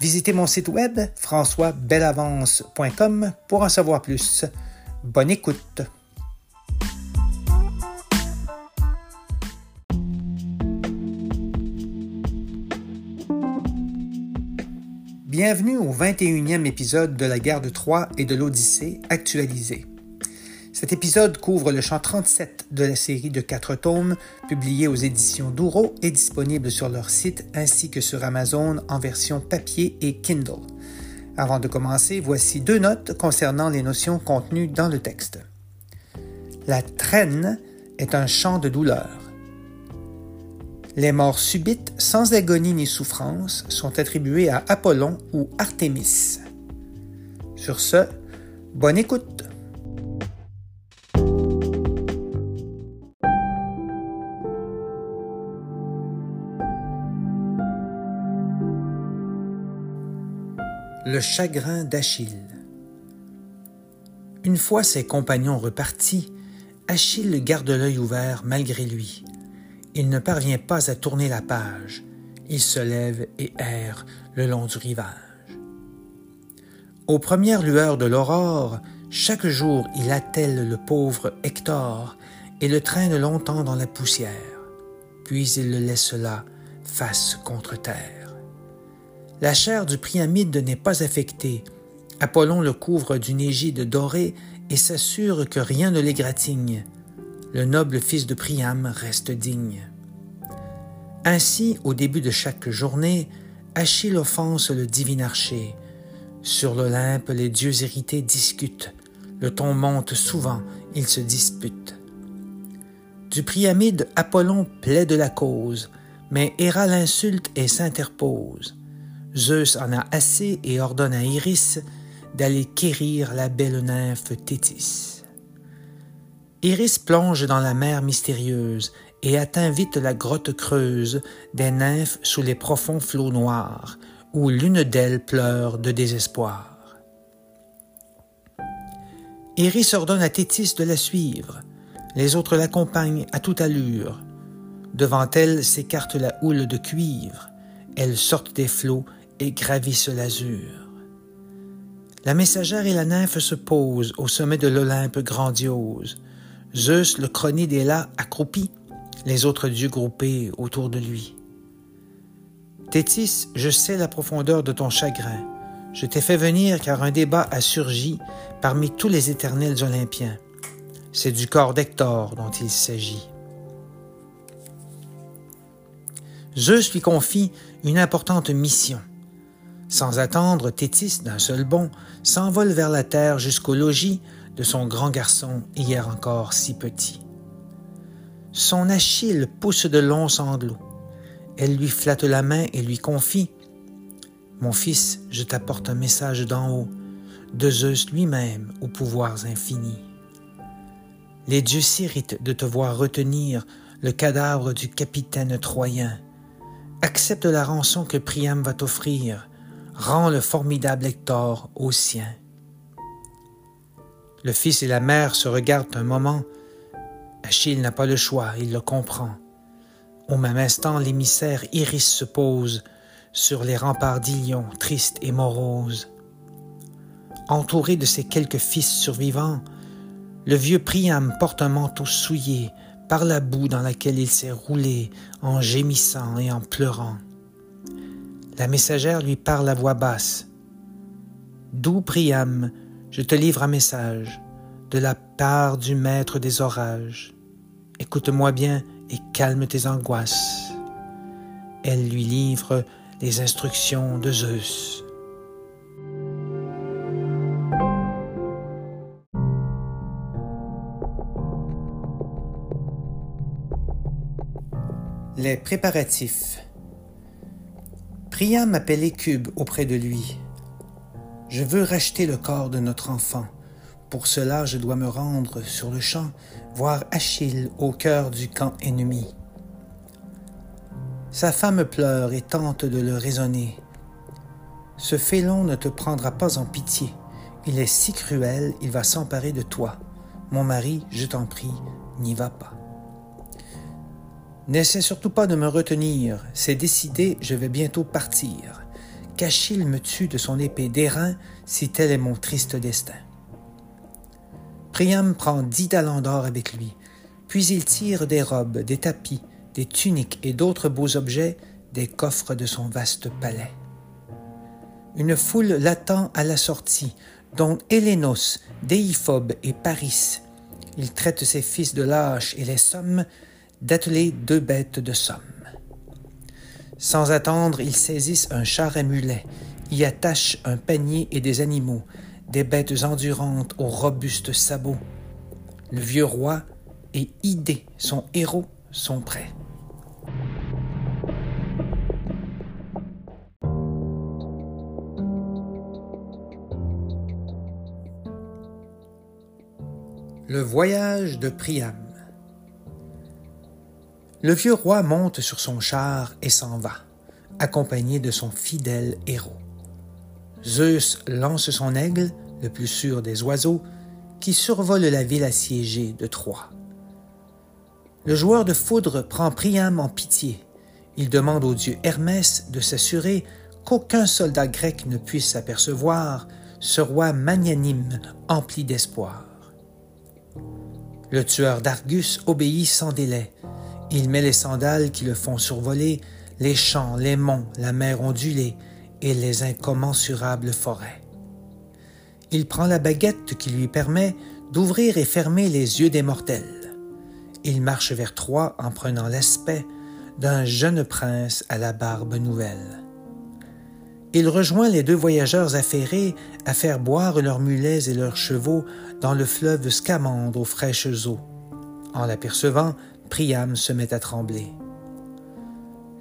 Visitez mon site web françoisbelavance.com pour en savoir plus. Bonne écoute. Bienvenue au 21e épisode de la guerre de Troie et de l'Odyssée actualisée. Cet épisode couvre le champ 37 de la série de quatre tomes publiés aux éditions Douro et disponibles sur leur site ainsi que sur Amazon en version papier et Kindle. Avant de commencer, voici deux notes concernant les notions contenues dans le texte. La traîne est un chant de douleur. Les morts subites, sans agonie ni souffrance, sont attribuées à Apollon ou Artémis. Sur ce, bonne écoute. Chagrin d'Achille. Une fois ses compagnons repartis, Achille garde l'œil ouvert malgré lui. Il ne parvient pas à tourner la page. Il se lève et erre le long du rivage. Aux premières lueurs de l'aurore, chaque jour il attelle le pauvre Hector et le traîne longtemps dans la poussière. Puis il le laisse là, face contre terre. La chair du Priamide n'est pas affectée. Apollon le couvre d'une égide dorée et s'assure que rien ne l'égratigne. Le noble fils de Priam reste digne. Ainsi, au début de chaque journée, Achille offense le divin archer. Sur l'Olympe, les dieux hérités discutent. Le ton monte souvent, ils se disputent. Du Priamide, Apollon plaide la cause, mais Héra l'insulte et s'interpose. Zeus en a assez et ordonne à Iris d'aller quérir la belle nymphe Thétis. Iris plonge dans la mer mystérieuse et atteint vite la grotte creuse des nymphes sous les profonds flots noirs, où l'une d'elles pleure de désespoir. Iris ordonne à Thétis de la suivre. Les autres l'accompagnent à toute allure. Devant elle s'écarte la houle de cuivre. Elles sortent des flots et gravissent l'azur. La messagère et la nymphe se posent au sommet de l'Olympe grandiose. Zeus, le chronide, est là, accroupi, les autres dieux groupés autour de lui. Thétis, je sais la profondeur de ton chagrin. Je t'ai fait venir car un débat a surgi parmi tous les éternels Olympiens. C'est du corps d'Hector dont il s'agit. Zeus lui confie une importante mission. Sans attendre, Tétis, d'un seul bond, s'envole vers la terre jusqu'au logis de son grand garçon, hier encore si petit. Son Achille pousse de longs sanglots. Elle lui flatte la main et lui confie Mon fils, je t'apporte un message d'en haut, de Zeus lui-même aux pouvoirs infinis. Les dieux s'irritent de te voir retenir le cadavre du capitaine troyen. Accepte la rançon que Priam va t'offrir rend le formidable Hector au sien. Le fils et la mère se regardent un moment. Achille n'a pas le choix, il le comprend. Au même instant, l'émissaire Iris se pose sur les remparts d'Ilion, triste et morose. Entouré de ses quelques fils survivants, le vieux Priam porte un manteau souillé par la boue dans laquelle il s'est roulé en gémissant et en pleurant. La messagère lui parle à voix basse. Doux Priam, je te livre un message de la part du maître des orages. Écoute-moi bien et calme tes angoisses. Elle lui livre les instructions de Zeus. Les préparatifs. Priam appelait Cube auprès de lui. Je veux racheter le corps de notre enfant. Pour cela, je dois me rendre sur le champ, voir Achille au cœur du camp ennemi. Sa femme pleure et tente de le raisonner. Ce félon ne te prendra pas en pitié. Il est si cruel, il va s'emparer de toi. Mon mari, je t'en prie, n'y va pas. N'essaie surtout pas de me retenir. C'est décidé, je vais bientôt partir. Qu'Achille me tue de son épée d'airain, si tel est mon triste destin. Priam prend dix talents d'or avec lui, puis il tire des robes, des tapis, des tuniques et d'autres beaux objets des coffres de son vaste palais. Une foule l'attend à la sortie, dont Hélénos, Déiphobe et Paris. Il traite ses fils de lâches et les somme d'atteler deux bêtes de somme. Sans attendre, ils saisissent un char à mulets, y attachent un panier et des animaux, des bêtes endurantes aux robustes sabots. Le vieux roi et Idée, son héros, sont prêts. Le voyage de Priam. Le vieux roi monte sur son char et s'en va, accompagné de son fidèle héros. Zeus lance son aigle, le plus sûr des oiseaux, qui survole la ville assiégée de Troie. Le joueur de foudre prend Priam en pitié. Il demande au dieu Hermès de s'assurer qu'aucun soldat grec ne puisse apercevoir ce roi magnanime empli d'espoir. Le tueur d'Argus obéit sans délai. Il met les sandales qui le font survoler les champs, les monts, la mer ondulée et les incommensurables forêts. Il prend la baguette qui lui permet d'ouvrir et fermer les yeux des mortels. Il marche vers Troie en prenant l'aspect d'un jeune prince à la barbe nouvelle. Il rejoint les deux voyageurs affairés à faire boire leurs mulets et leurs chevaux dans le fleuve Scamandre aux fraîches eaux. En l'apercevant, Priam se met à trembler.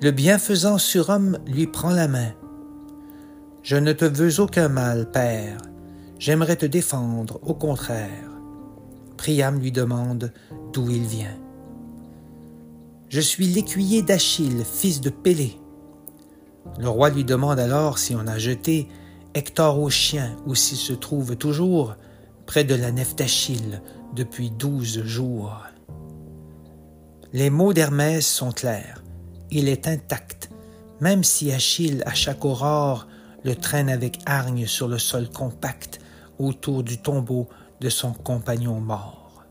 Le bienfaisant surhomme lui prend la main. Je ne te veux aucun mal, père. J'aimerais te défendre, au contraire. Priam lui demande d'où il vient. Je suis l'écuyer d'Achille, fils de Pélée. Le roi lui demande alors si on a jeté Hector au chien ou s'il se trouve toujours près de la nef d'Achille depuis douze jours. Les mots d'Hermès sont clairs. Il est intact, même si Achille, à chaque aurore, le traîne avec hargne sur le sol compact autour du tombeau de son compagnon mort.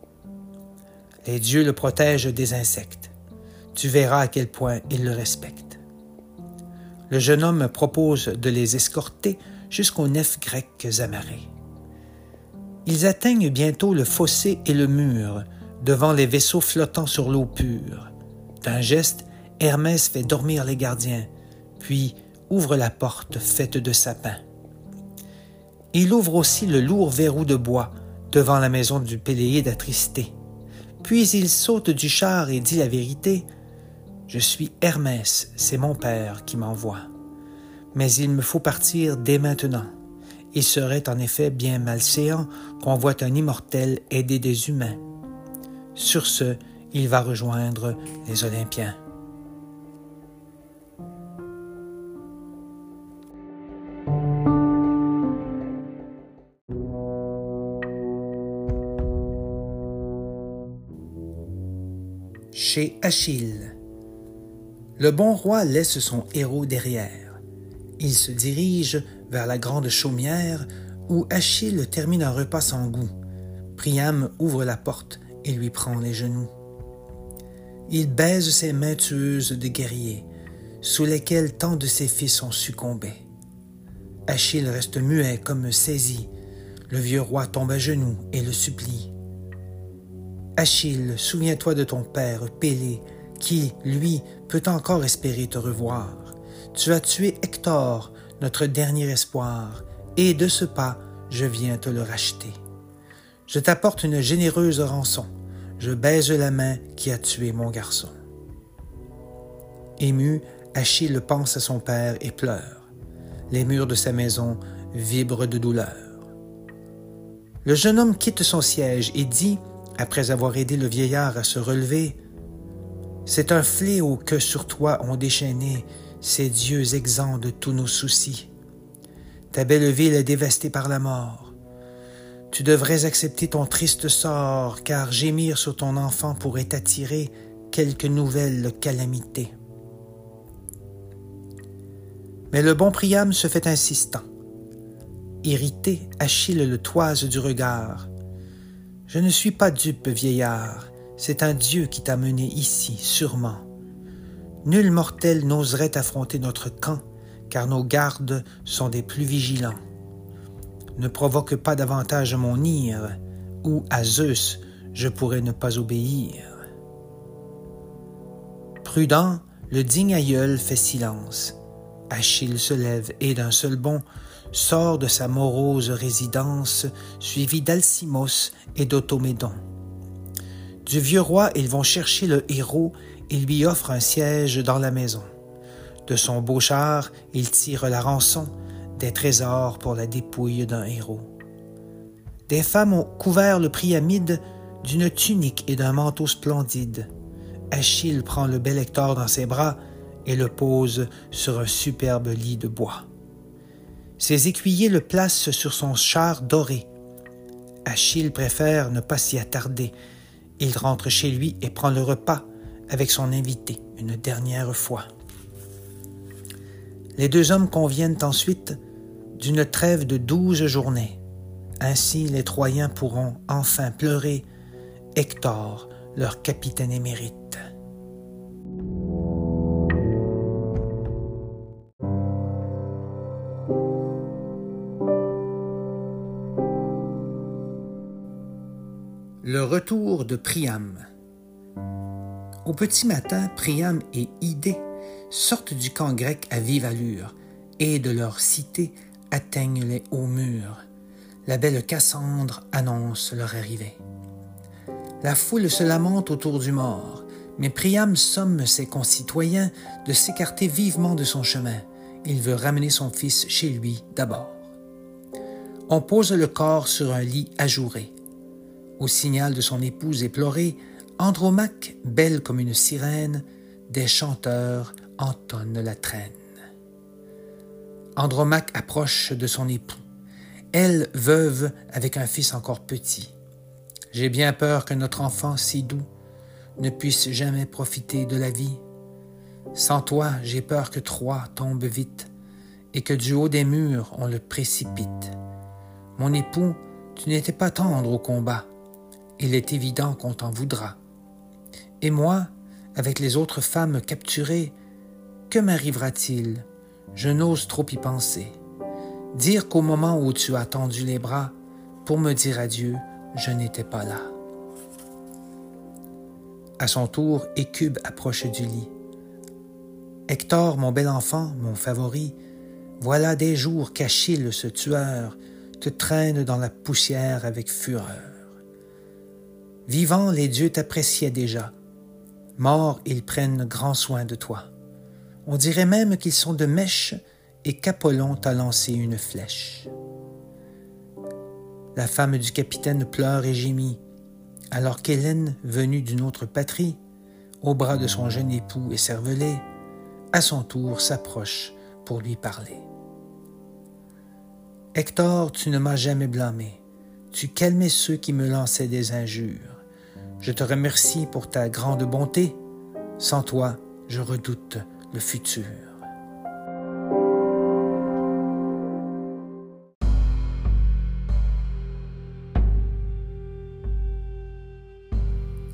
Les dieux le protègent des insectes. Tu verras à quel point ils le respectent le jeune homme propose de les escorter jusqu'aux nefs grecques amarrées. Ils atteignent bientôt le fossé et le mur, devant les vaisseaux flottant sur l'eau pure. D'un geste, Hermès fait dormir les gardiens, puis ouvre la porte faite de sapin. Il ouvre aussi le lourd verrou de bois devant la maison du Péléide attristé. Puis il saute du char et dit la vérité je suis Hermès, c'est mon père qui m'envoie. Mais il me faut partir dès maintenant. Il serait en effet bien malséant qu'on voit un immortel aider des humains. Sur ce, il va rejoindre les Olympiens. Chez Achille. Le bon roi laisse son héros derrière. Il se dirige vers la grande chaumière où Achille termine un repas sans goût. Priam ouvre la porte et lui prend les genoux. Il baise ses mains tueuses de guerrier, sous lesquelles tant de ses fils ont succombé. Achille reste muet comme saisi. Le vieux roi tombe à genoux et le supplie. Achille, souviens-toi de ton père, Pélée, qui, lui, peut encore espérer te revoir. Tu as tué Hector, notre dernier espoir, et de ce pas, je viens te le racheter. Je t'apporte une généreuse rançon. Je baise la main qui a tué mon garçon. Ému, Achille pense à son père et pleure. Les murs de sa maison vibrent de douleur. Le jeune homme quitte son siège et dit, après avoir aidé le vieillard à se relever, C'est un fléau que sur toi ont déchaîné ces dieux exempts de tous nos soucis. Ta belle ville est dévastée par la mort. Tu devrais accepter ton triste sort, car gémir sur ton enfant pourrait t'attirer quelque nouvelle calamité. Mais le bon Priam se fait insistant. Irrité, Achille le toise du regard. Je ne suis pas dupe, vieillard, c'est un Dieu qui t'a mené ici, sûrement. Nul mortel n'oserait affronter notre camp, car nos gardes sont des plus vigilants. Ne provoque pas davantage mon ire, ou à Zeus je pourrais ne pas obéir. Prudent, le digne aïeul fait silence. Achille se lève et d'un seul bond sort de sa morose résidence, suivi d'Alcimos et d'Automédon. Du vieux roi, ils vont chercher le héros et lui offrent un siège dans la maison. De son beau char, il tire la rançon, des trésors pour la dépouille d'un héros. Des femmes ont couvert le Priamide d'une tunique et d'un manteau splendide. Achille prend le bel Hector dans ses bras et le pose sur un superbe lit de bois. Ses écuyers le placent sur son char doré. Achille préfère ne pas s'y attarder. Il rentre chez lui et prend le repas avec son invité une dernière fois. Les deux hommes conviennent ensuite d'une trêve de douze journées. Ainsi les Troyens pourront enfin pleurer Hector, leur capitaine émérite. Le retour de Priam. Au petit matin, Priam et Idée sortent du camp grec à vive allure et de leur cité atteignent les hauts murs. La belle Cassandre annonce leur arrivée. La foule se lamente autour du mort, mais Priam somme ses concitoyens de s'écarter vivement de son chemin. Il veut ramener son fils chez lui d'abord. On pose le corps sur un lit ajouré. Au signal de son épouse éplorée, Andromaque, belle comme une sirène, des chanteurs entonnent la traîne. Andromaque approche de son époux, elle veuve avec un fils encore petit. J'ai bien peur que notre enfant si doux ne puisse jamais profiter de la vie. Sans toi, j'ai peur que Troie tombe vite et que du haut des murs on le précipite. Mon époux, tu n'étais pas tendre au combat. Il est évident qu'on t'en voudra. Et moi, avec les autres femmes capturées, que m'arrivera-t-il? Je n'ose trop y penser. Dire qu'au moment où tu as tendu les bras pour me dire adieu, je n'étais pas là. À son tour, Écube approche du lit. Hector, mon bel enfant, mon favori, voilà des jours qu'Achille, ce tueur, te traîne dans la poussière avec fureur. Vivant, les dieux t'appréciaient déjà. Morts, ils prennent grand soin de toi. On dirait même qu'ils sont de mèche et qu'Apollon t'a lancé une flèche. La femme du capitaine pleure et gémit, alors qu'Hélène, venue d'une autre patrie, au bras de son jeune époux cervelé, à son tour s'approche pour lui parler. Hector, tu ne m'as jamais blâmé. Tu calmais ceux qui me lançaient des injures. Je te remercie pour ta grande bonté. Sans toi, je redoute le futur.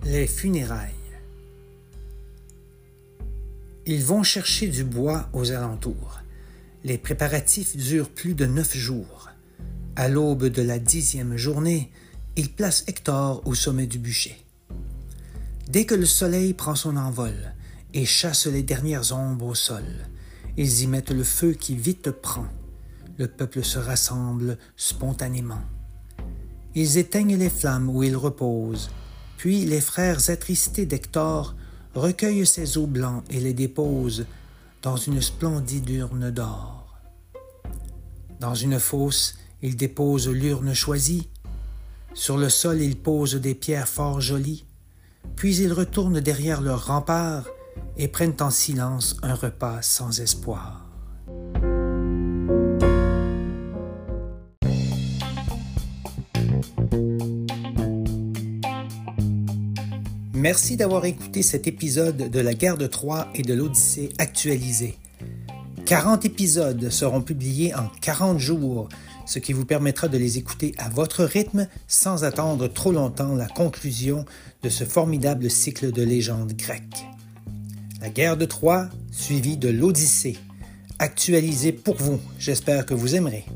Les funérailles. Ils vont chercher du bois aux alentours. Les préparatifs durent plus de neuf jours. À l'aube de la dixième journée, ils placent Hector au sommet du bûcher. Dès que le soleil prend son envol et chasse les dernières ombres au sol, ils y mettent le feu qui vite prend. Le peuple se rassemble spontanément. Ils éteignent les flammes où ils reposent, puis les frères attristés d'Hector recueillent ses os blancs et les déposent dans une splendide urne d'or. Dans une fosse, ils déposent l'urne choisie. Sur le sol, ils posent des pierres fort jolies. Puis ils retournent derrière leur rempart et prennent en silence un repas sans espoir. Merci d'avoir écouté cet épisode de la guerre de Troie et de l'Odyssée actualisée. 40 épisodes seront publiés en 40 jours, ce qui vous permettra de les écouter à votre rythme sans attendre trop longtemps la conclusion de ce formidable cycle de légendes grecques. La guerre de Troie, suivie de l'Odyssée, actualisée pour vous. J'espère que vous aimerez.